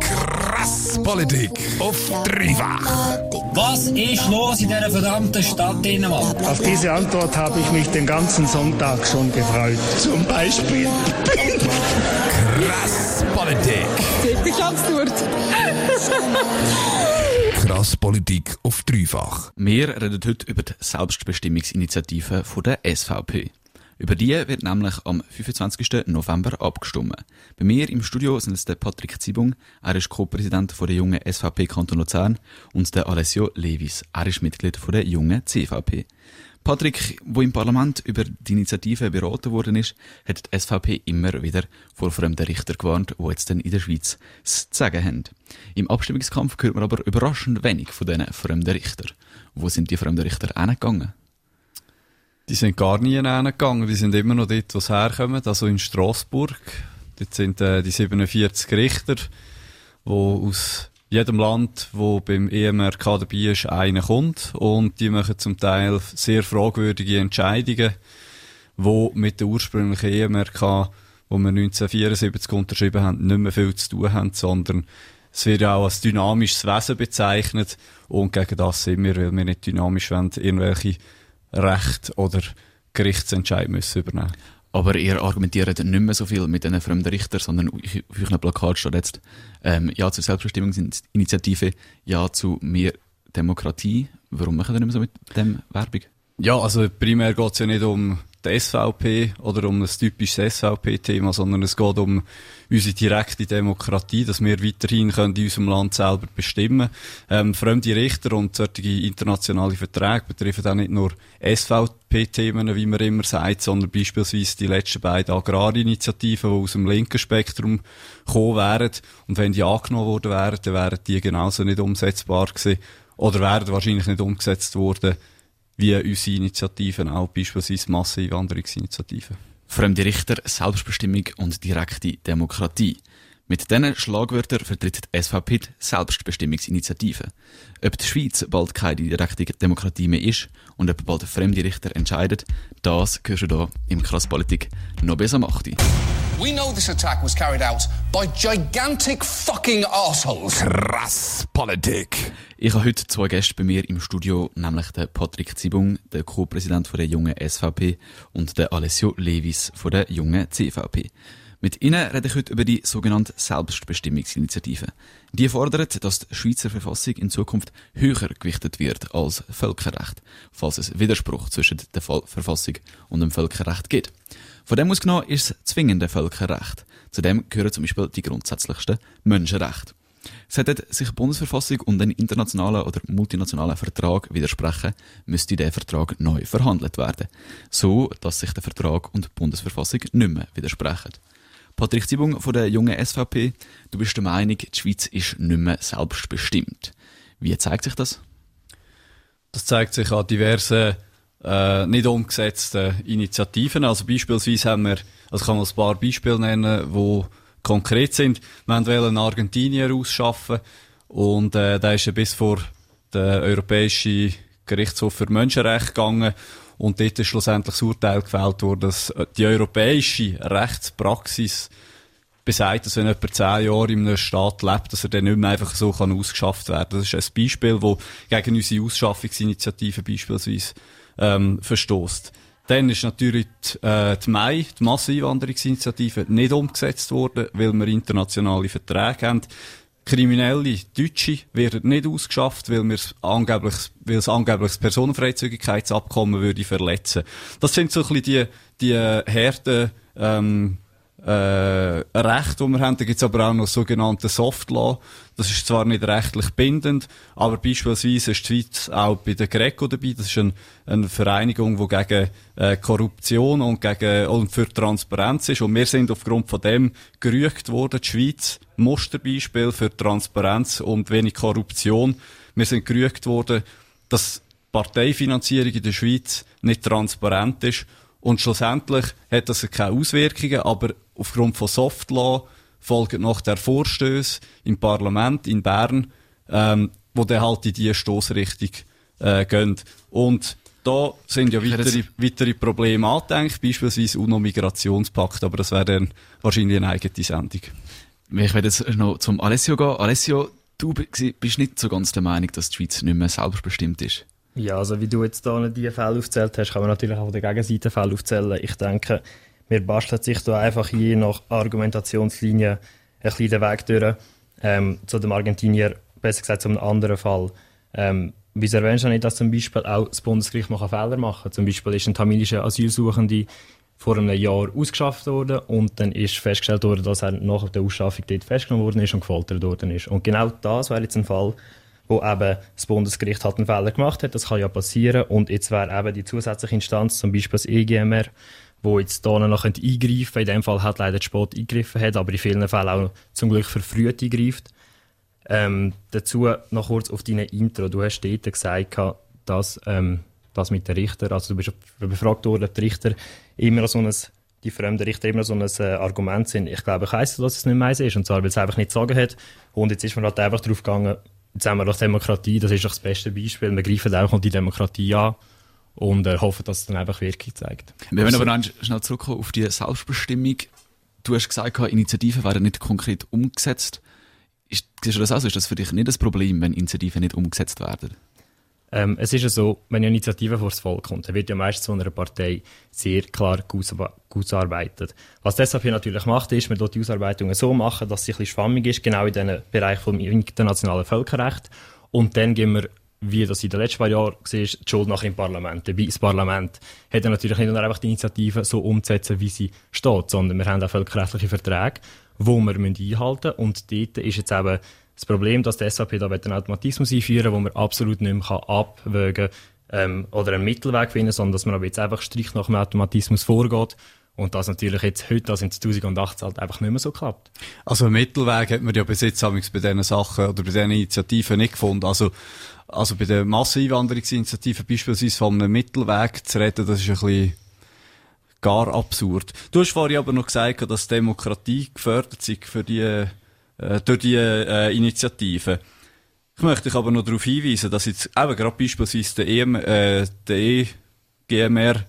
Krass Politik auf dreifach. Was ist los in dieser verdammten Stadt Dänemark? Auf diese Antwort habe ich mich den ganzen Sonntag schon gefreut. Zum Beispiel. Krass Politik. Wirklich absurd. Krass Politik auf dreifach. Wir reden heute über die Selbstbestimmungsinitiative von der SVP. Über die wird nämlich am 25. November abgestimmt. Bei mir im Studio sind es der Patrick Zibung, er ist Co-Präsident der jungen SVP Kanton Luzern, und der Alessio Levis, er ist Mitglied der jungen CVP. Patrick, wo im Parlament über die Initiative beraten worden ist, hat die SVP immer wieder vor fremden Richtern gewarnt, die jetzt dann in der Schweiz zu sagen haben. Im Abstimmungskampf hört man aber überraschend wenig von diesen fremden Richtern. Wo sind die fremden Richter hingegangen? Die sind gar nie hingegangen, die sind immer noch dort, wo sie herkommen, also in Straßburg. Dort sind äh, die 47 Richter, wo aus jedem Land, wo beim EMRK dabei ist, einer kommt. Und die machen zum Teil sehr fragwürdige Entscheidungen, wo mit der ursprünglichen EMRK, wo wir 1974 unterschrieben haben, nicht mehr viel zu tun haben, sondern es wird ja auch als dynamisches Wesen bezeichnet. Und gegen das sind wir, weil wir nicht dynamisch wollen, irgendwelche Recht oder Gerichtsentscheid müssen übernehmen. Aber ihr argumentiert nicht mehr so viel mit diesen fremden Richtern, sondern auf eurem Plakat steht jetzt ähm, Ja zur Selbstbestimmungsinitiative, Ja zu mehr Demokratie. Warum machen ihr nicht mehr so mit dem Werbung? Ja, also primär geht es ja nicht um die SVP oder um ein typisches SVP-Thema, sondern es geht um unsere direkte Demokratie, dass wir weiterhin können in unserem Land selber bestimmen ähm, Fremde Richter und solche internationale Verträge betreffen auch nicht nur SVP-Themen, wie man immer sagt, sondern beispielsweise die letzten beiden Agrarinitiativen, die aus dem linken Spektrum gekommen wären. Und wenn die angenommen worden wären, dann wären die genauso nicht umsetzbar gewesen oder wären wahrscheinlich nicht umgesetzt worden, wie unsere Initiativen, auch beispielsweise Masseneinwanderungsinitiativen. Fremde Richter, Selbstbestimmung und direkte Demokratie. Mit diesen Schlagwörtern vertritt die SVP die Selbstbestimmungsinitiative. Ob die Schweiz bald keine direkte Demokratie mehr ist und ob bald fremde Richter entscheiden, das hörst du hier im Krasspolitik noch besser macht. We know this attack was carried out by gigantic fucking assholes. Krass Politik. Ich habe heute zwei Gäste bei mir im Studio, nämlich den Patrick Zibung, der Co-Präsident der jungen SVP, und den Alessio Levis von der jungen CVP. Mit ihnen rede ich heute über die sogenannte Selbstbestimmungsinitiative. Die fordert, dass die Schweizer Verfassung in Zukunft höher gewichtet wird als Völkerrecht, falls es Widerspruch zwischen der Verfassung und dem Völkerrecht gibt. Von dem ausgenommen ist es zwingende Völkerrecht. Zu dem gehören zum Beispiel die grundsätzlichsten Menschenrechte. Sollten sich die Bundesverfassung und ein internationaler oder multinationaler Vertrag widersprechen, müsste der Vertrag neu verhandelt werden. So, dass sich der Vertrag und die Bundesverfassung nicht mehr widersprechen. Patrick Zibung von der jungen SVP, du bist der Meinung, die Schweiz ist nicht mehr selbstbestimmt. Wie zeigt sich das? Das zeigt sich an diversen äh, nicht umgesetzten Initiativen. Also beispielsweise haben wir, also kann man ein paar Beispiele nennen, wo konkret sind. Wir wollen einen Argentinier ausschaffen und äh, da ist ja bis vor der Europäische Gerichtshof für Menschenrechte gegangen und dort ist schlussendlich das Urteil gefällt worden, dass die europäische Rechtspraxis besagt, dass wenn jemand zehn Jahre in einem Staat lebt, dass er dann nicht mehr einfach so kann ausgeschafft werden kann. Das ist ein Beispiel, wo gegen unsere Ausschaffungsinitiative beispielsweise ähm, verstoßt. Dann ist natürlich die, äh, die Mai, die Masseneinwanderungsinitiative, nicht umgesetzt worden, weil wir internationale Verträge haben. Kriminelle Deutsche werden nicht ausgeschafft, weil wir angeblich, weil es angeblich das Personenfreizügigkeitsabkommen würde verletzen. Das sind so ein bisschen die, die Härten, ähm, äh, Recht, die wir haben. Da gibt es aber auch noch sogenannte Soft Law. Das ist zwar nicht rechtlich bindend, aber beispielsweise ist die Schweiz auch bei der Greco dabei. Das ist ein, eine Vereinigung, die gegen äh, Korruption und gegen und für Transparenz ist. Und wir sind aufgrund von dem gerügt worden, die Schweiz Musterbeispiel für Transparenz und wenig Korruption. Wir sind gerügt worden, dass Parteifinanzierung in der Schweiz nicht transparent ist und schlussendlich hat das keine Auswirkungen, aber aufgrund von Softlaw folgen noch der Vorstöß im Parlament in Bern, ähm, wo dann halt in diese Stoßrichtung äh, gehen. Und da sind ja weitere, weitere Probleme angedenkt, beispielsweise UNO-Migrationspakt, aber das wäre dann wahrscheinlich eine eigene Sendung. Ich werde jetzt noch zum Alessio gehen. Alessio, du bi- bist nicht so ganz der Meinung, dass die Schweiz nicht mehr selbstbestimmt ist. Ja, also wie du jetzt da die Fälle aufzählt hast, kann man natürlich auch von der Gegenseite Fälle aufzählen. Ich denke, wir basteln sich da einfach je nach Argumentationslinie ein bisschen den Weg durch. Ähm, zu dem Argentinier, besser gesagt zu einem anderen Fall. Ähm, wieso erwähnst du nicht, dass zum Beispiel auch das Bundesgericht mal Fehler machen kann? Zum Beispiel ist ein tamilischer Asylsuchende vor einem Jahr ausgeschafft worden und dann ist festgestellt worden, dass er nach der Ausschaffung dort festgenommen worden ist und gefoltert worden ist. Und genau das wäre jetzt ein Fall, wo eben das Bundesgericht halt einen Fehler gemacht hat. Das kann ja passieren. Und jetzt wäre eben die zusätzliche Instanz, zum Beispiel das EGMR, wo jetzt da noch eingreifen könnte. In dem Fall hat leider spät eingegriffen hat, aber in vielen Fällen auch zum Glück verfrüht eingreift. Ähm, dazu noch kurz auf deine Intro. Du hast dort gesagt, dass ähm, das mit den Richter, also du bist befragt worden, ob die Richter immer so ein, die fremden Richter immer so ein äh, Argument sind. Ich glaube, ich weiss, dass es nicht mehr ist, und zwar, weil es einfach nicht sagen hat. Und jetzt ist man halt einfach drauf gegangen, jetzt haben wir doch Demokratie, das ist doch das beste Beispiel. Wir greifen einfach die Demokratie an und äh, hoffen, dass es dann einfach Wirkung zeigt. Wir wollen aber noch schnell zurückkommen auf die Selbstbestimmung. Du hast gesagt, Initiativen werden nicht konkret umgesetzt. Ist, siehst du das auch so? Ist das für dich nicht das Problem, wenn Initiativen nicht umgesetzt werden? Ähm, es ist ja so, wenn eine Initiative vor das Volk kommt, dann wird ja meistens von einer Partei sehr klar ausgearbeitet. Was die SAP natürlich macht, ist, man dort die Ausarbeitungen so machen, dass sie ein bisschen schwammig ist, genau in diesem Bereich vom internationalen Völkerrecht. Und dann gehen wir, wie das in den letzten paar Jahren war, die Schuld nachher im Parlament. Dabei das Parlament hat dann natürlich nicht nur einfach die Initiative so umzusetzen, wie sie steht, sondern wir haben auch völkerrechtliche Verträge, die wir einhalten müssen. Und dort ist jetzt eben das Problem, dass die SAP da einen Automatismus einführen will, wo man absolut nicht mehr abwägen kann ähm, oder einen Mittelweg finden, sondern dass man aber jetzt einfach strikt nach dem Automatismus vorgeht und das natürlich jetzt heute, also in 2018 halt einfach nicht mehr so klappt. Also einen Mittelweg hat man ja bis jetzt bei diesen Sachen oder bei diesen Initiativen nicht gefunden. Also, also bei der Masseneinwanderungsinitiative beispielsweise von einem Mittelweg zu reden, das ist ein bisschen gar absurd. Du hast vorhin aber noch gesagt, dass Demokratie gefördert sei für die äh, durch die äh, Initiative. Ich möchte dich aber noch darauf hinweisen, dass jetzt eben gerade beispielsweise der, EM, äh, der EGMR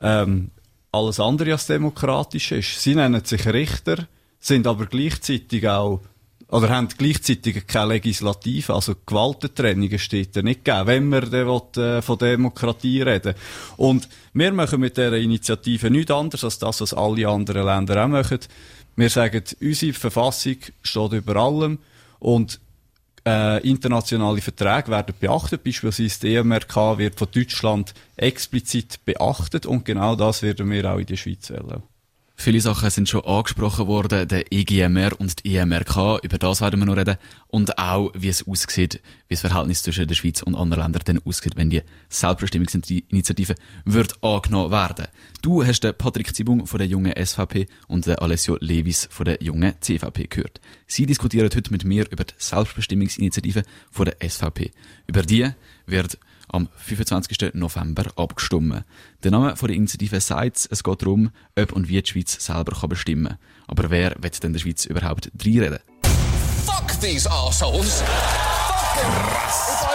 ähm, alles andere als demokratisch ist. Sie nennen sich Richter, sind aber gleichzeitig auch oder haben gleichzeitig keine Legislative, also Gewaltentrennungen steht da nicht gegeben, wenn wir dann will, äh, von Demokratie reden. Und wir machen mit dieser Initiative nichts anderes als das, was alle anderen Länder auch machen. Wir sagen, unsere Verfassung steht über allem und äh, internationale Verträge werden beachtet. Beispielsweise die EMRK wird von Deutschland explizit beachtet und genau das werden wir auch in der Schweiz wählen. Viele Sachen sind schon angesprochen worden, der EGMR und die EMRK, über das werden wir noch reden. Und auch, wie es aussieht, wie das Verhältnis zwischen der Schweiz und anderen Ländern dann aussieht, wenn die Selbstbestimmungsinitiative wird angenommen werden. Du hast den Patrick Zibung von der jungen SVP und den Alessio Levis von der jungen CVP gehört. Sie diskutieren heute mit mir über die Selbstbestimmungsinitiative von der SVP. Über die wird am 25. November abgestimmt. Der Name von der Initiative sagt, es geht darum, ob und wie die Schweiz selber kann bestimmen kann. Aber wer wird denn der Schweiz überhaupt reinreden? Fuck these assholes.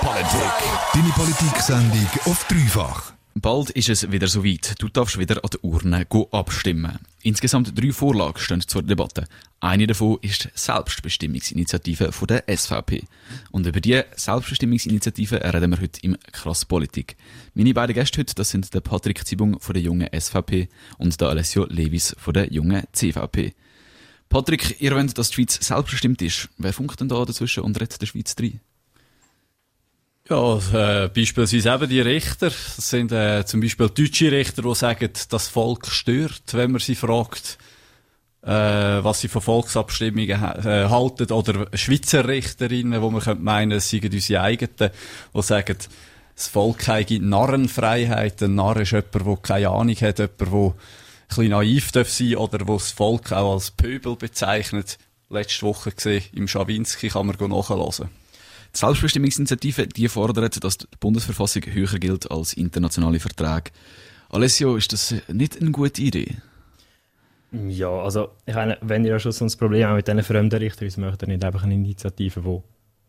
Politik. Deine Politik-Sendung auf dreifach. Bald ist es wieder soweit. Du darfst wieder an der Urne abstimmen. Insgesamt drei Vorlagen stehen zur Debatte. Eine davon ist die Selbstbestimmungsinitiative der SVP. Und über die Selbstbestimmungsinitiative reden wir heute im Krass Politik. Meine beiden Gäste heute, das sind der Patrick Zibung von der jungen SVP und der Alessio Levis von der jungen CVP. Patrick, ihr wollt, dass die Schweiz selbstbestimmt ist. Wer funkt denn da dazwischen und redet der Schweiz rein? Ja, äh, beispielsweise eben die Richter. Das sind äh, zum Beispiel deutsche Richter, die sagen, das Volk stört, wenn man sie fragt, äh, was sie von Volksabstimmungen äh, halten. Oder Schweizer Richterinnen, wo man könnte meinen, es seien unsere eigenen, die sagen, das Volk habe Narrenfreiheit. Ein Narr ist jemand, der keine Ahnung hat, jemand, der ein bisschen naiv darf sein oder wo das Volk auch als Pöbel bezeichnet. Letzte Woche gesehen, im Schawinski kann man nachhören. Die Selbstbestimmungsinitiative, die fordert, dass die Bundesverfassung höher gilt als internationale Verträge. Alessio, ist das nicht eine gute Idee? Ja, also, ich meine, wenn ihr ja schon so ein Problem mit diesen fremden Richtern, wieso möchtet ihr nicht einfach eine Initiative, die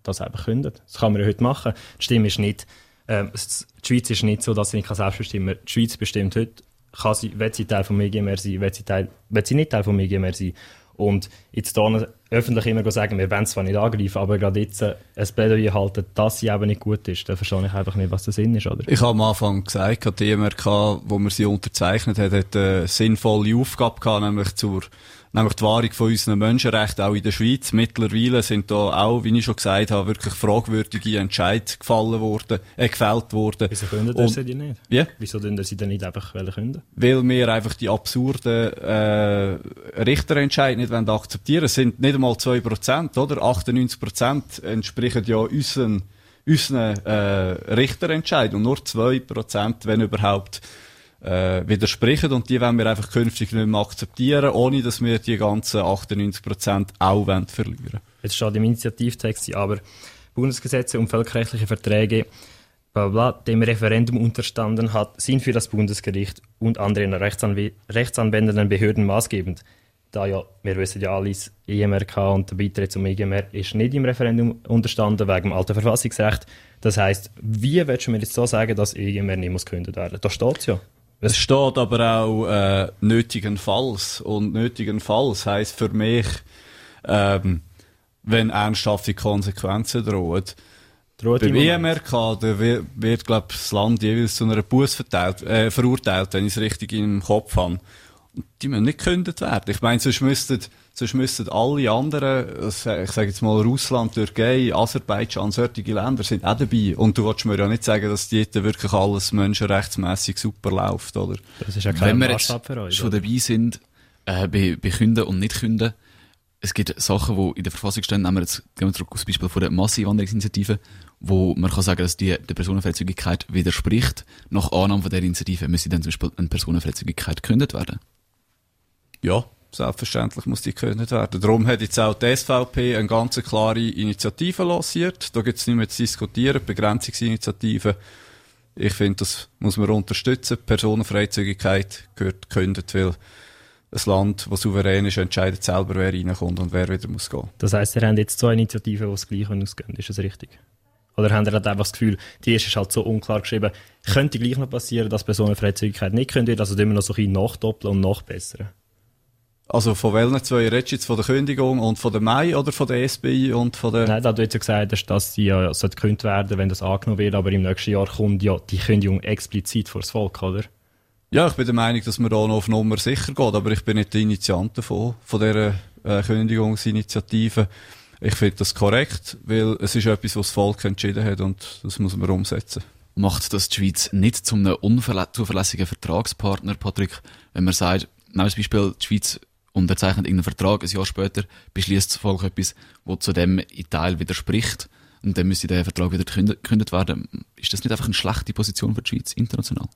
das einfach kündet? Das kann man ja heute machen. Die Stimme ist nicht, ähm, die Schweiz ist nicht so, dass sie nicht selbst bestimmen kann. Die Schweiz bestimmt heute, kann sie, will sie Teil vom EGMR sein, will sie, Teil, will sie nicht Teil vom EGMR sein. Und jetzt hier öffentlich immer sagen, wir wollen es zwar nicht angreifen, aber gerade jetzt äh, ein Plädoyer halten, dass sie eben nicht gut ist, dann verstehe ich einfach nicht, was der Sinn ist, oder? Ich habe am Anfang gesagt, die MRK, wo man sie unterzeichnet hat, hat eine sinnvolle Aufgabe gehabt, nämlich zur nämlich die Wahrung von unseren Menschenrechten auch in der Schweiz. Mittlerweile sind da auch, wie ich schon gesagt habe, wirklich fragwürdige Entscheidungen gefallen worden, äh, gefällt worden. Wieso können das sie die nicht? Ja? Wieso können sie dann nicht einfach künden? Weil wir einfach die absurden äh, Richterentscheide nicht wollen akzeptieren. Es sind nicht einmal 2%, oder? 98% entsprechen ja unseren unseren äh, Richterentscheid und nur 2%, wenn überhaupt, äh, widersprechen und die wollen wir einfach künftig nicht mehr akzeptieren, ohne dass wir die ganzen 98% auch wollen verlieren Jetzt steht im Initiativtext aber Bundesgesetze und völkerrechtliche Verträge, bla bla, dem Referendum unterstanden hat, sind für das Bundesgericht und andere rechtsanw rechtsanwendenden Behörden maßgebend. Da ja, wir wissen ja alles, EMRK und der Beitritt zum EGMR ist nicht im Referendum unterstanden wegen dem alten Verfassungsrecht. Das heißt, wie willst du mir jetzt so sagen, dass EGMR nicht muss gekündigt werden? Da steht es ja. Es steht aber auch äh, nötigenfalls. Und nötigenfalls heisst für mich, ähm, wenn ernsthafte Konsequenzen drohen. Droht Beim EMRK da wird, wird glaube das Land jeweils zu einer Buß äh, verurteilt, wenn ich es richtig im Kopf habe. Die müssen nicht gekündigt werden. Ich meine, sonst müssten Sonst müssten alle anderen, ich sage jetzt mal Russland, Türkei, Aserbaidschan, solche Länder sind auch dabei. Und du willst mir ja nicht sagen, dass dort wirklich alles menschenrechtsmäßig super läuft, oder? Das ist ja kein Wenn wir jetzt euch, schon dabei sind, äh, bei, bei Künden und Nicht-Künden, es gibt Sachen, die in der Verfassung stehen, nehmen wir jetzt, gehen wir zurück aufs Beispiel von der Massenwanderungsinitiative, wo man kann sagen, dass die der Personenfreizügigkeit widerspricht. Nach Annahme von der Initiative müsste dann zum Beispiel eine Personenfreizügigkeit gekündigt werden. Ja, Selbstverständlich muss die gekündigt werden. Darum hat jetzt auch die SVP eine ganz klare Initiative lanciert. Da gibt es nicht mehr zu diskutieren, Begrenzungsinitiative. Ich finde, das muss man unterstützen. Personenfreizügigkeit gehört gekündigt, weil ein Land, das souverän ist, entscheidet selber, wer reinkommt und wer wieder muss gehen. Das heisst, ihr habt jetzt zwei Initiativen, die es gleich ausgehen Ist das richtig? Oder habt ihr halt einfach das Gefühl, die erste ist halt so unklar geschrieben, könnte gleich noch passieren, dass Personenfreizügigkeit nicht könnte, also immer noch so ein bisschen nachdoppeln und nachbessern? Also von welchen zwei redest du jetzt? Von der Kündigung und von der Mai oder von der SBI und von der... Nein, da du jetzt ja gesagt hast, dass sie ja gekündigt werden, wenn das angenommen wird, aber im nächsten Jahr kommt ja die Kündigung explizit vor das Volk, oder? Ja, ich bin der Meinung, dass man da noch auf Nummer sicher geht, aber ich bin nicht der Initiant davon, von dieser äh, Kündigungsinitiative. Ich finde das korrekt, weil es ist etwas, was das Volk entschieden hat und das muss man umsetzen. Macht das die Schweiz nicht zum einem unzuverlässigen Vertragspartner, Patrick, wenn man sagt, nehmen wir das Beispiel, die Schweiz unterzeichnet irgendeinen Vertrag, ein Jahr später beschließt das Volk etwas, wo zu dem in Teil widerspricht und dann müsste der Vertrag wieder gekündigt werden. Ist das nicht einfach eine schlechte Position für die Schweiz international?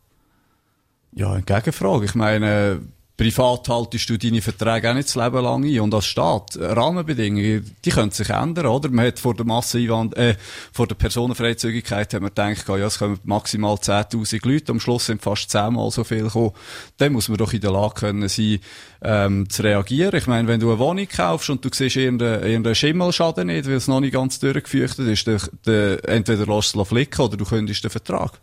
Ja, eine Gegenfrage. Ich meine, Privat haltest du deine Verträge auch nicht das Leben lang ein. Und als Staat, Rahmenbedingungen, die können sich ändern, oder? Man hat vor der Masseneinwand, äh, vor der Personenfreizügigkeit hat man gedacht, ja, es kommen maximal 10.000 Leute, am Schluss sind fast zehnmal so viel gekommen. Dann muss man doch in der Lage können sein, ähm, zu reagieren. Ich meine, wenn du eine Wohnung kaufst und du siehst irgendeinen, irgendeinen Schimmelschaden nicht, weil es noch nicht ganz durchgefürchtet ist, dann, dann entweder lässt du es flicken oder du kündigst den Vertrag.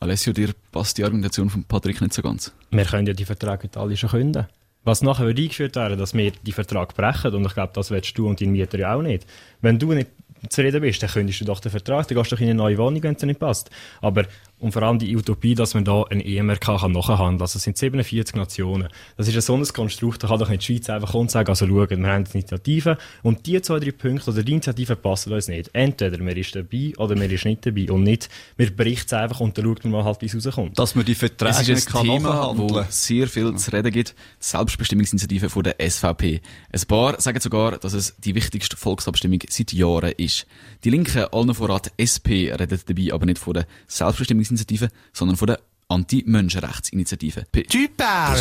Alessio, dir passt die Argumentation von Patrick nicht so ganz. Wir können ja die Verträge alle schon künden. Was nachher eingeführt wäre, dass wir die Vertrag brechen, und ich glaube, das willst du und dein Mieter ja auch nicht. Wenn du nicht zufrieden bist, dann kündigst du doch den Vertrag, dann gehst du doch in eine neue Wohnung, wenn es dir nicht passt. Aber und vor allem die Utopie, dass man da ein EMRK kann nachhandeln kann. Also es sind 47 Nationen. Das ist ein so ein Konstrukt, da kann doch nicht die Schweiz einfach kommen und sagen, also schauen, wir haben Initiativen und die zwei, drei Punkte oder die Initiativen passen uns nicht. Entweder man ist dabei oder man ist nicht dabei und nicht, wir berichten es einfach und dann schaut man mal halt, wie es rauskommt. Dass man die Verträge es ist ein Thema, wo sehr viel zu reden gibt. Die Selbstbestimmungsinitiative von der SVP. Ein paar sagen sogar, dass es die wichtigste Volksabstimmung seit Jahren ist. Die Linken, allen voran SP, reden dabei aber nicht von der Selbstbestimmungsinitiative Initiative, sondern von der Anti-Menschenrechtsinitiative. Typer!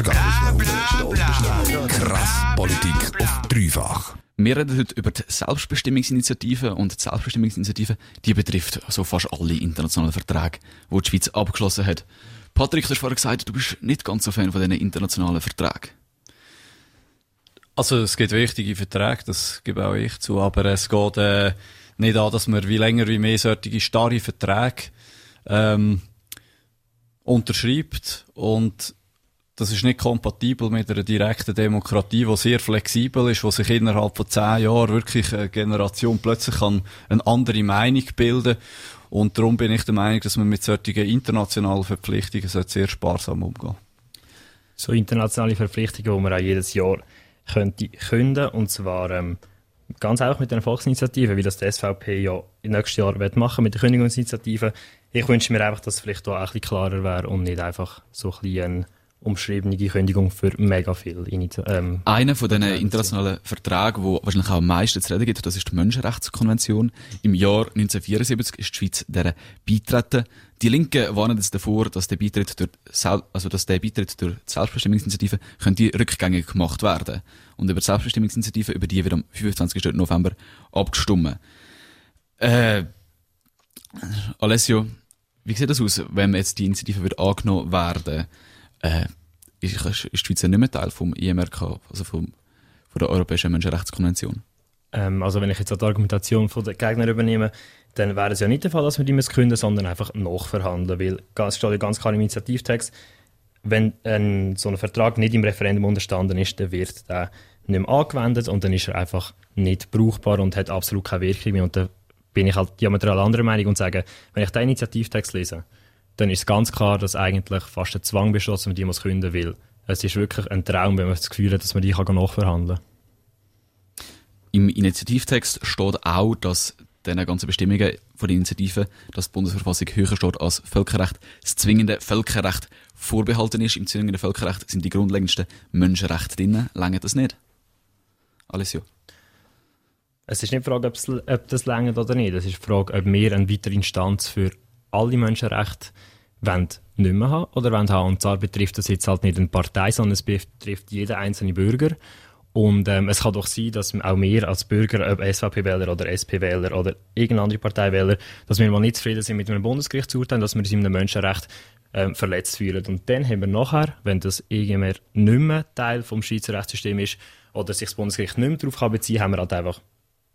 Krass Politik auf dreifach. Wir reden heute über die Selbstbestimmungsinitiative und die Selbstbestimmungsinitiative, die betrifft so fast alle internationalen Verträge, die die Schweiz abgeschlossen hat. Patrick, du hast vorhin gesagt, du bist nicht ganz so Fan von diesen internationalen Verträgen. Also es gibt wichtige Verträge, das gebe auch ich zu, aber es geht äh, nicht an, dass man wie länger wie mehr solche starre Verträge ähm, unterschreibt und das ist nicht kompatibel mit einer direkten Demokratie, die sehr flexibel ist, wo sich innerhalb von zehn Jahren wirklich eine Generation plötzlich kann eine andere Meinung bilden. Und darum bin ich der Meinung, dass man mit solchen internationalen Verpflichtungen sehr sparsam umgehen. So internationale Verpflichtungen, die man auch jedes Jahr könnte künden. Und zwar ähm, ganz einfach mit einer Volksinitiative, wie das die SVP ja nächstes Jahr wird machen mit der Kündigungsinitiative. Ich wünsche mir einfach, dass es vielleicht auch ein bisschen klarer wäre und nicht einfach so ein bisschen umschriebene Kündigung für mega viel. Ähm, Einer von diesen internationalen Verträgen, wo wahrscheinlich auch am meisten zu reden gibt, das ist die Menschenrechtskonvention. Im Jahr 1974 ist die Schweiz der beitreten. Die Linken warnen jetzt davor, dass der Beitritt durch, also dass der Beitritt durch die Selbstbestimmungsinitiative könnte rückgängig gemacht werden. Und über die Selbstbestimmungsinitiative, über die wird am 25. November abgestimmt. Äh, Alessio, wie sieht das aus, wenn jetzt die Initiative wird angenommen werden? äh, ist, ist die Schweiz ja nicht mehr Teil vom IMRK, also vom, von der Europäischen Menschenrechtskonvention. Ähm, also wenn ich jetzt die Argumentation von den Gegnern übernehme, dann wäre es ja nicht der Fall, dass wir die künden, sondern einfach nachverhandeln, weil es steht ja ganz klar im Initiativtext, wenn ein, so ein Vertrag nicht im Referendum unterstanden ist, dann wird der nicht mehr angewendet und dann ist er einfach nicht brauchbar und hat absolut keine Wirkung mehr. Und dann bin ich halt diametral anderer Meinung und sage, wenn ich den Initiativtext lese, dann ist ganz klar, dass eigentlich fast ein Zwang besteht, dass man die muss künden will. Es ist wirklich ein Traum, wenn man das Gefühl hat, dass man die kann nachverhandeln kann. Im Initiativtext steht auch, dass diesen ganzen Bestimmungen von der Initiative, dass die Bundesverfassung höher steht als Völkerrecht, das zwingende Völkerrecht vorbehalten ist. Im zwingenden Völkerrecht sind die grundlegendsten Menschenrechte drin. Länge das nicht? Alessio? Es ist nicht die Frage, ob das längert oder nicht. Es ist die Frage, ob wir eine weitere Instanz für alle Menschenrechte wollen nicht mehr haben oder wollen haben. Und zwar betrifft das jetzt halt nicht eine Partei, sondern es betrifft jeden einzelnen Bürger. Und ähm, es kann doch sein, dass auch wir als Bürger, ob SVP-Wähler oder SP-Wähler oder irgendeine andere Partei-Wähler, dass wir mal nicht zufrieden sind mit einem Bundesgerichtsurteil, dass wir uns in einem Menschenrecht ähm, verletzt fühlen. Und dann haben wir nachher, wenn das irgendwann nicht mehr Teil vom Schweizer Rechtssystem ist oder sich das Bundesgericht nicht mehr darauf beziehen kann, haben wir halt einfach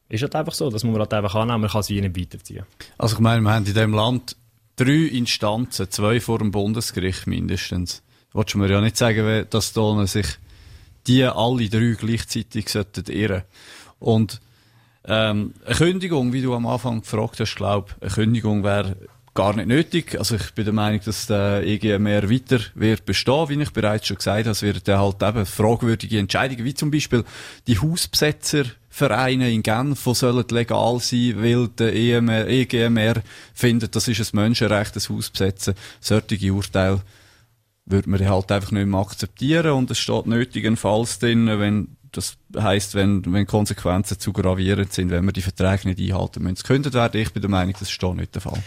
ist halt einfach so, das muss man halt einfach annehmen, man kann sie nicht weiterziehen. Also ich meine, wir haben in diesem Land drei Instanzen, zwei vor dem Bundesgericht mindestens. Wolltest du mir ja nicht sagen, dass da sich die alle drei gleichzeitig sollten irren. Und ähm, eine Kündigung, wie du am Anfang gefragt hast, glaube eine Kündigung wäre gar nicht nötig. Also ich bin der Meinung, dass der EGMR weiter wird bestehen, wie ich bereits schon gesagt habe. Es werden halt eben fragwürdige Entscheidungen, wie zum Beispiel die Hausbesetzer Vereine in Genf, die sollen legal sein, weil der EMR, EGMR findet, das ist ein Menschenrecht, das Haus besetzen. Solche Urteile würde man halt einfach nicht mehr akzeptieren und es steht nötigenfalls drin, wenn das heisst, wenn, wenn Konsequenzen zu gravierend sind, wenn wir die Verträge nicht einhalten müssen. Es könnte werden, ich bin der Meinung, das ist nicht der Fall.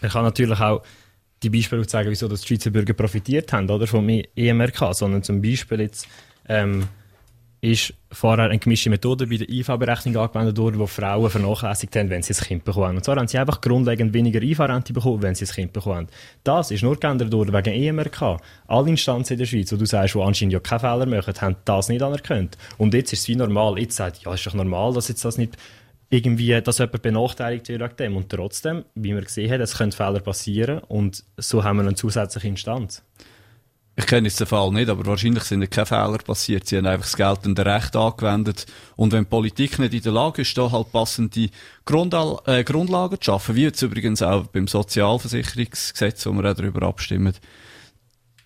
Man kann natürlich auch die Beispiele zeigen, wieso die Schweizer Bürger profitiert haben, oder, vom EMRK, sondern zum Beispiel jetzt, ähm, ist vorher eine gemischte Methode bei der IV-Berechnung angewendet worden, wo Frauen vernachlässigt haben, wenn sie ein Kind bekommen. Und zwar haben sie einfach grundlegend weniger IV-Rente bekommen, wenn sie ein Kind bekommen. Das ist nur geändert worden wegen EMRK. Alle Instanzen in der Schweiz, wo du sagst, die anscheinend ja keine Fehler machen, haben das nicht anerkannt. Und jetzt ist es wie normal. Jetzt sagt, ja, ist doch normal, dass jetzt das nicht irgendwie, dass jemand benachteiligt wird wegen dem. Und trotzdem, wie wir gesehen haben, es können Fehler passieren und so haben wir eine zusätzliche Instanz. Ich kenne jetzt den Fall nicht, aber wahrscheinlich sind keine Fehler passiert. Sie haben einfach das geltende Recht angewendet. Und wenn die Politik nicht in der Lage ist, da halt passende Grundal äh, Grundlagen zu schaffen, wie jetzt übrigens auch beim Sozialversicherungsgesetz, wo wir auch darüber abstimmen,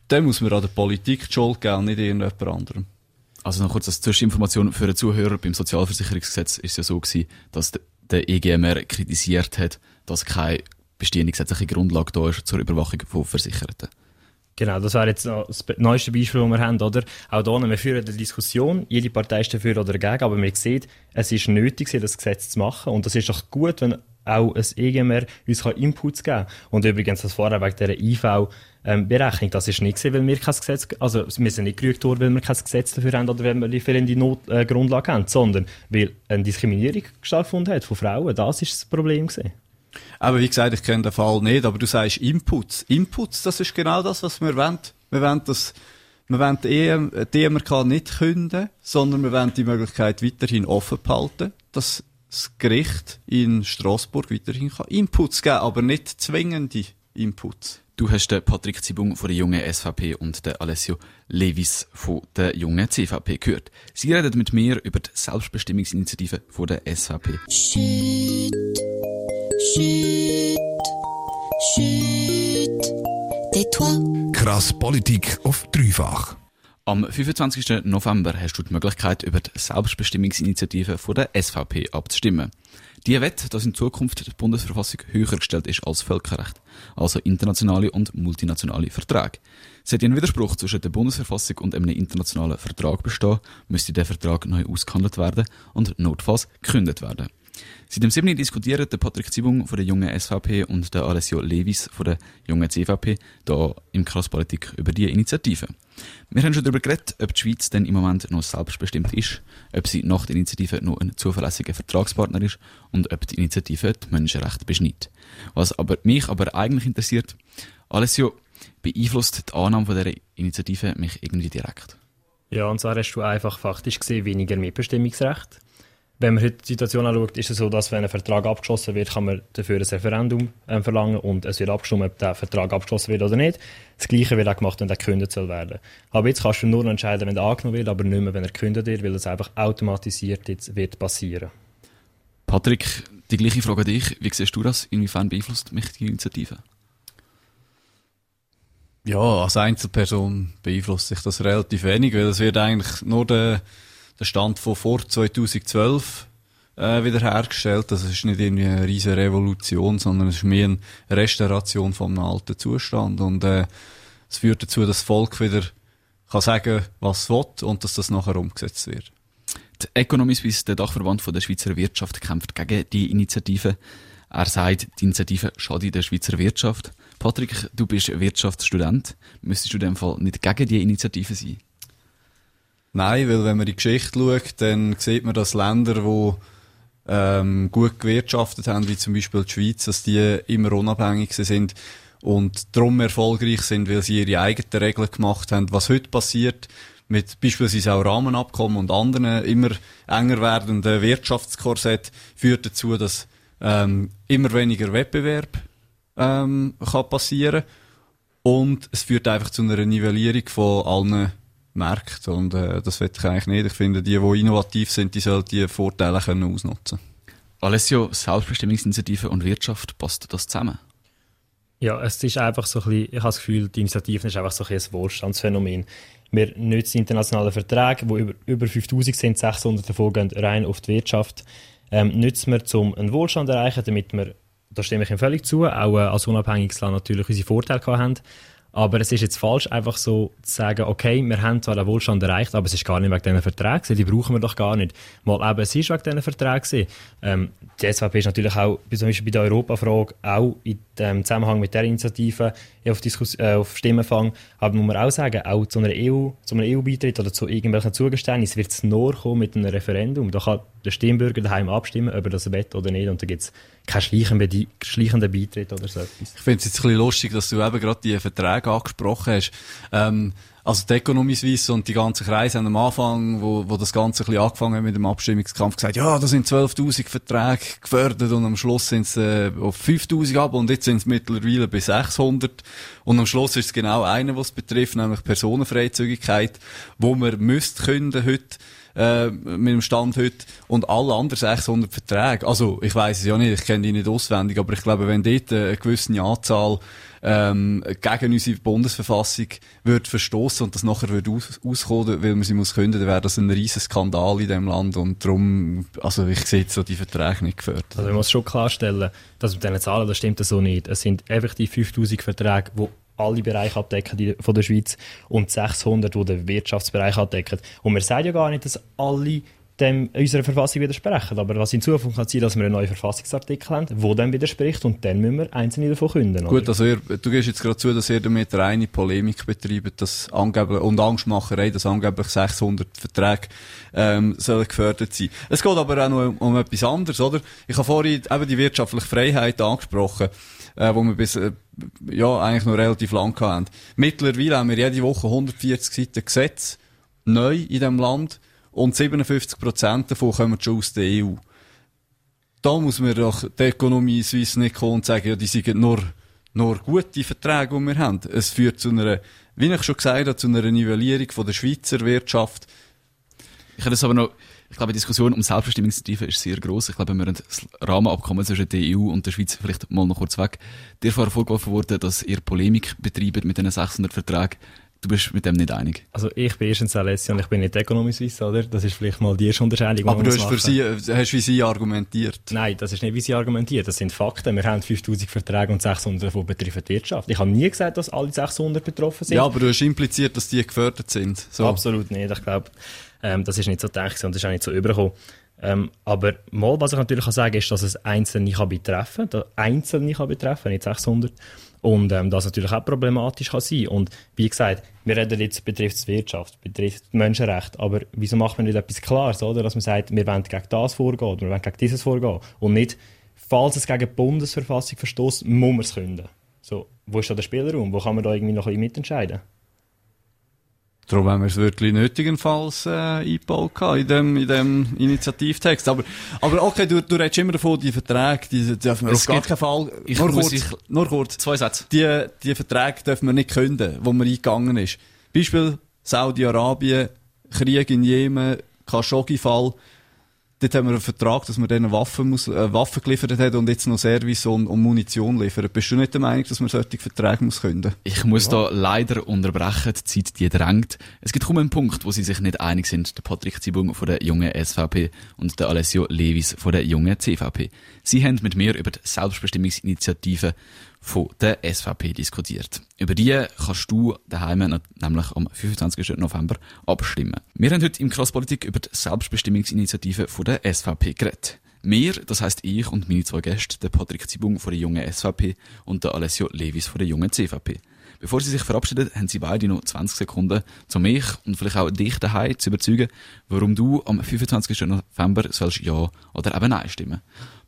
dann muss man an der Politik die Schuld geben, nicht irgendjemand anderem. Also noch kurz als Zwischeninformation für den Zuhörer. Beim Sozialversicherungsgesetz ist es ja so gewesen, dass der EGMR kritisiert hat, dass keine bestehende gesetzliche Grundlage da ist zur Überwachung von Versicherten. Genau, das wäre jetzt das neueste Beispiel, das wir haben, oder? Auch hier, wir führen eine Diskussion, jede Partei ist dafür oder dagegen, aber man sieht, es ist nötig, das Gesetz zu machen und das ist doch gut, wenn auch ein EGMR uns Inputs geben kann. Und übrigens, das vorher wegen dieser IV-Berechnung, ähm, das ist nicht weil wir kein Gesetz, also wir sind nicht gerügt worden, weil wir kein Gesetz dafür haben oder weil wir fehlende Not, äh, Grundlage haben, sondern weil eine Diskriminierung stattgefunden hat von Frauen, das ist das Problem gewesen. Aber wie gesagt, ich kenne den Fall nicht, aber du sagst Inputs. Inputs, das ist genau das, was wir wollen. Wir wollen das, wir wollen die, EM, die EMRK nicht künden, sondern wir wollen die Möglichkeit weiterhin offen behalten, dass das Gericht in Straßburg weiterhin kann Inputs geben, aber nicht zwingende Inputs. Du hast den Patrick Zibung von der jungen SVP und den Alessio Levis von der jungen CVP gehört. Sie reden mit mir über die Selbstbestimmungsinitiative von der SVP. Tais-toi. Krass Politik auf dreifach. Am 25. November hast du die Möglichkeit, über die Selbstbestimmungsinitiative von der SVP abzustimmen. Die wett, dass in Zukunft die Bundesverfassung höher gestellt ist als Völkerrecht, also internationale und multinationale Verträge. Sollte ein Widerspruch zwischen der Bundesverfassung und einem internationalen Vertrag bestehen, müsste der Vertrag neu ausgehandelt werden und notfalls gekündigt werden. Seit dem 7. diskutieren der Patrick Zibung von der jungen SVP und der Alessio Levis von der jungen CVP hier im Krasspolitik über die Initiative. Wir haben schon darüber geredet, ob die Schweiz denn im Moment noch selbstbestimmt ist, ob sie nach der Initiative noch ein zuverlässiger Vertragspartner ist und ob die Initiative die Menschenrechte beschneidet. Was aber mich aber eigentlich interessiert, Alessio, beeinflusst die Annahme dieser Initiative mich irgendwie direkt? Ja, und zwar hast du einfach faktisch gesehen weniger Mitbestimmungsrecht. Wenn man heute die Situation anschaut, ist es so, dass wenn ein Vertrag abgeschlossen wird, kann man dafür ein Referendum ähm, verlangen und es wird abgestimmt, ob der Vertrag abgeschlossen wird oder nicht. Das Gleiche wird auch gemacht, wenn der gekündigt soll werden. Aber jetzt kannst du nur noch entscheiden, wenn er angenommen wird, aber nicht mehr, wenn er gekündigt wird, weil das einfach automatisiert jetzt wird passieren. Patrick, die gleiche Frage an dich. Wie siehst du das? Inwiefern beeinflusst mich die Initiative? Ja, als Einzelperson beeinflusst sich das relativ wenig, weil es wird eigentlich nur der, der Stand von vor 2012 äh, wiederhergestellt. Das ist nicht irgendwie eine riesige Revolution, sondern es ist mehr eine Restauration vom alten Zustand. Und äh, es führt dazu, dass das Volk wieder kann sagen, was es will und dass das nachher umgesetzt wird. Die Economy Suisse, der Dachverband von der Schweizer Wirtschaft, kämpft gegen die Initiative. Er sagt, die Initiative schadet der Schweizer Wirtschaft. Patrick, du bist Wirtschaftsstudent. Müsstest du in dem Fall nicht gegen die Initiative sein? Nein, weil wenn man in die Geschichte schaut, dann sieht man, dass Länder, die ähm, gut gewirtschaftet haben, wie zum Beispiel die Schweiz, dass die immer unabhängig sind und darum erfolgreich sind, weil sie ihre eigenen Regeln gemacht haben. Was heute passiert, mit beispielsweise auch Rahmenabkommen und anderen immer enger werdenden Wirtschaftskorsett, führt dazu, dass ähm, immer weniger Wettbewerb ähm, kann passieren und es führt einfach zu einer Nivellierung von allen Märkten und äh, das will ich eigentlich nicht. Ich finde, die, die innovativ sind, die sollten die Vorteile können ausnutzen. Alessio, Selbstbestimmungsinitiative und Wirtschaft, passt das zusammen? Ja, es ist einfach so ein bisschen, ich habe das Gefühl, die Initiative ist einfach so ein, bisschen ein Wohlstandsphänomen. Wir nutzen internationale Verträge, die über, über 5000 sind, 600 davon gehen rein auf die Wirtschaft. Ähm, nutzen wir, um einen Wohlstand zu erreichen, damit wir, da stimme ich ihm völlig zu, auch äh, als unabhängiges Land natürlich unsere Vorteile haben. Aber es ist jetzt falsch, einfach so zu sagen, okay, wir haben zwar den Wohlstand erreicht, aber es ist gar nicht wegen diesen Verträgen, die brauchen wir doch gar nicht. Mal eben, es ist wegen diesen Verträgen. Ähm, die SVP ist natürlich auch, zum Beispiel bei der Europafrage, auch in dem Zusammenhang mit der Initiative auf, Diskus äh, auf Stimmenfang, aber muss man auch sagen, auch zu einer EU, zu einem EU-Beitritt oder zu irgendwelchen Zugeständnissen wird es nur kommen mit einem Referendum. Da kann der Stimmbürger daheim abstimmen, ob er das will oder nicht, und da gibt es keinen schleichenden, schleichenden Beitritt oder so etwas. Ich finde es jetzt ein bisschen lustig, dass du eben gerade die Verträge angesprochen hast. Ähm, also die Economy Suisse und die ganzen Kreise haben am Anfang, wo, wo das Ganze ein bisschen angefangen hat mit dem Abstimmungskampf, gesagt, ja, da sind 12'000 Verträge gefördert und am Schluss sind es äh, auf 5'000 ab und jetzt sind es mittlerweile bei 600 und am Schluss ist es genau einer, was betrifft, nämlich Personenfreizügigkeit, wo man müsste können heute äh, mit dem Stand heute und alle anderen 600 Verträge. Also, ich weiß es ja nicht, ich kenne die nicht auswendig, aber ich glaube, wenn dort eine gewisse Anzahl ähm, gegen unsere Bundesverfassung wird verstoßen und das nachher wird aus auskommen, weil man sie muss können, dann wäre das ein riesen Skandal in dem Land und darum, also ich sehe jetzt so die Verträge nicht gefördert. Also man muss schon klarstellen, dass mit diesen Zahlen, das stimmt so nicht. Es sind effektiv 5000 Verträge, die alle Bereiche abdecken die, von der Schweiz und 600, die den Wirtschaftsbereich abdecken. Und wir sagen ja gar nicht, dass alle dem unserer Verfassung widersprechen. Aber was in Zukunft kann sein, dass wir einen neuen Verfassungsartikel haben, der dem widerspricht und dann müssen wir einzelne davon künden. Oder? Gut, also ihr, du gehst jetzt gerade zu, dass ihr damit reine Polemik betreibt dass angeblich, und Angstmacherei, dass angeblich 600 Verträge ähm, sollen gefördert sein. Es geht aber auch noch um, um etwas anderes, oder? Ich habe vorhin eben die wirtschaftliche Freiheit angesprochen äh, wo wir bis, äh, ja, eigentlich noch relativ lang hatten. Mittlerweile haben wir jede Woche 140 Seiten Gesetz, neu in diesem Land, und 57% davon kommen schon aus der EU. Da muss man doch die Ökonomie Suisse nicht kommen und sagen, ja, die sind nur nur gute Verträge, die wir haben. Es führt zu einer, wie ich schon gesagt habe, zu einer Nivellierung von der Schweizer Wirtschaft. Ich habe das aber noch, ich glaube, die Diskussion um Selbstbestimmungsinitiative ist sehr groß. Ich glaube, wir haben das Rahmenabkommen zwischen der EU und der Schweiz vielleicht mal noch kurz weg. Dir vorher vorgeworfen worden, dass ihr Polemik betreibt mit diesen 600 Verträgen. Du bist mit dem nicht einig. Also ich bin erstens Alessia und ich bin nicht Economy Suisse, oder? Das ist vielleicht mal die erste Unterscheidung, Aber du hast, für sie, hast wie sie argumentiert. Nein, das ist nicht, wie sie argumentiert. Das sind Fakten. Wir haben 5000 Verträge und 600 davon betreffen die Wirtschaft. Ich habe nie gesagt, dass alle 600 betroffen sind. Ja, aber du hast impliziert, dass die gefördert sind. So. Absolut nicht. Ich glaube, ähm, das ist nicht so gedacht und das ist auch nicht so übergekommen. Ähm, aber mal, was ich natürlich kann sagen ist, dass es Einzelne kann betreffen kann. Einzelne kann betreffen, nicht 600. Und ähm, das natürlich auch problematisch kann sein. Und wie gesagt, wir reden jetzt, betrifft Wirtschaft, betrifft die Menschenrechte. Aber wieso macht man nicht etwas Klares, oder? Dass man sagt, wir wollen gegen das vorgehen oder wir wollen gegen dieses vorgehen. Und nicht, falls es gegen die Bundesverfassung verstößt, muss man es künden. So, wo ist da der Spielraum? Wo kann man da irgendwie noch ein bisschen mitentscheiden? Darum haben wir es wirklich nötigenfalls äh, eingebaut in dem, in dem Initiativtext. Aber, aber okay, du, du redest immer davon, die Verträge, die dürfen wir Es auf gar keinen Fall... Ich nur, kurz, ich- nur kurz. Zwei Sätze. Die, die Verträge dürfen wir nicht künden, wo man eingegangen ist. Beispiel Saudi-Arabien, Krieg in Jemen, Khashoggi-Fall. Dort haben wir einen Vertrag, dass man denen Waffen, muss, äh, Waffen geliefert hat und jetzt noch Service und, und Munition liefern. Bist du nicht der Meinung, dass man solche Verträge muss künden? Ich muss da leider unterbrechen, die Zeit die drängt. Es gibt kaum einen Punkt, wo sie sich nicht einig sind, der Patrick Zibung von der jungen SVP und der Alessio Levis von der jungen CVP. Sie haben mit mir über die Selbstbestimmungsinitiative von der SVP diskutiert. Über die kannst du daheim nämlich am 25. November abstimmen. Wir haben heute im Crosspolitik über die Selbstbestimmungsinitiative von der SVP geredet. Wir, das heisst ich und meine zwei Gäste, der Patrick Zibung von der jungen SVP und der Alessio Levis von der jungen CVP. Bevor sie sich verabschieden, haben sie beide noch 20 Sekunden, um mich und vielleicht auch dich daheim zu überzeugen, warum du am 25. November sollst Ja oder eben Nein stimmen.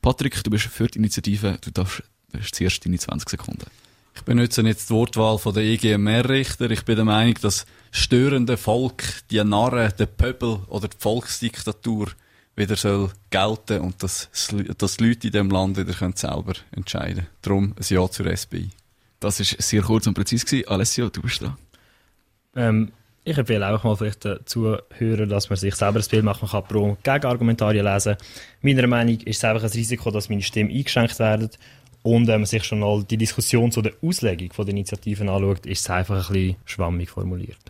Patrick, du bist für die Initiative, du darfst, hast zuerst deine 20 Sekunden. Ich benutze jetzt die Wortwahl von der EGMR-Richter. Ich bin der Meinung, dass störende Volk, die Narren, der Pöbel oder die Volksdiktatur wieder soll gelten und dass, dass die Leute in diesem Land wieder können selber entscheiden können. Darum ein Ja zur SBI. Das ist sehr kurz und präzise gewesen. Alessio, du bist dran. Ähm, ich empfehle auch mal vielleicht den Zuhörern, dass man sich selber ein Bild machen kann, pro und gegen Argumentarien lesen. Meiner Meinung ist es einfach ein Risiko, dass meine Stimme eingeschränkt werden. Und wenn man sich schon mal die Diskussion zu der Auslegung von der Initiativen anschaut, ist es einfach ein bisschen schwammig formuliert.